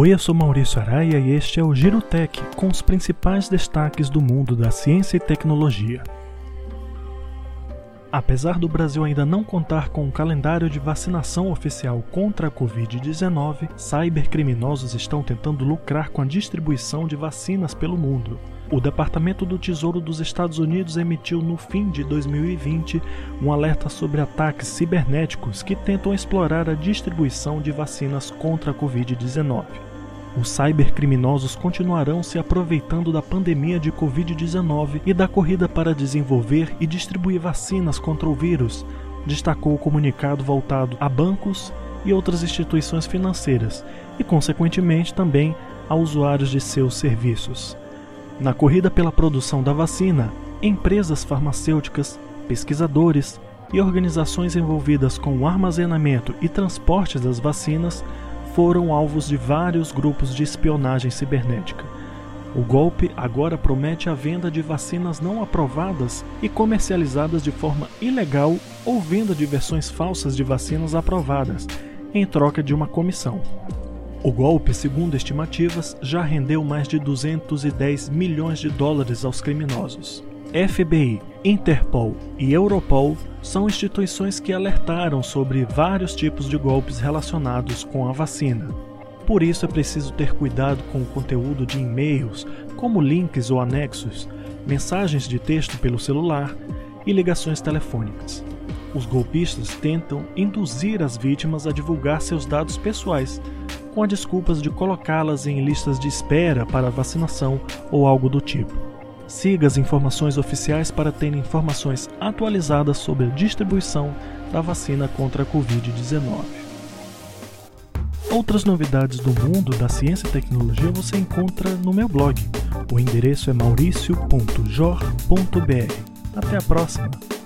Oi, eu sou Maurício Araia e este é o Girotech com os principais destaques do mundo da ciência e tecnologia. Apesar do Brasil ainda não contar com um calendário de vacinação oficial contra a Covid-19, cybercriminosos estão tentando lucrar com a distribuição de vacinas pelo mundo. O Departamento do Tesouro dos Estados Unidos emitiu no fim de 2020 um alerta sobre ataques cibernéticos que tentam explorar a distribuição de vacinas contra a Covid-19. Os cybercriminosos continuarão se aproveitando da pandemia de Covid-19 e da corrida para desenvolver e distribuir vacinas contra o vírus, destacou o comunicado voltado a bancos e outras instituições financeiras e, consequentemente, também a usuários de seus serviços. Na corrida pela produção da vacina, empresas farmacêuticas, pesquisadores e organizações envolvidas com o armazenamento e transporte das vacinas foram alvos de vários grupos de espionagem cibernética. O golpe agora promete a venda de vacinas não aprovadas e comercializadas de forma ilegal ou venda de versões falsas de vacinas aprovadas, em troca de uma comissão. O golpe, segundo estimativas, já rendeu mais de 210 milhões de dólares aos criminosos. FBI, Interpol e Europol são instituições que alertaram sobre vários tipos de golpes relacionados com a vacina. Por isso é preciso ter cuidado com o conteúdo de e-mails, como links ou anexos, mensagens de texto pelo celular e ligações telefônicas. Os golpistas tentam induzir as vítimas a divulgar seus dados pessoais, com as desculpas de colocá-las em listas de espera para vacinação ou algo do tipo. Siga as informações oficiais para ter informações atualizadas sobre a distribuição da vacina contra a Covid-19. Outras novidades do mundo da ciência e tecnologia você encontra no meu blog. O endereço é mauricio.jor.br. Até a próxima!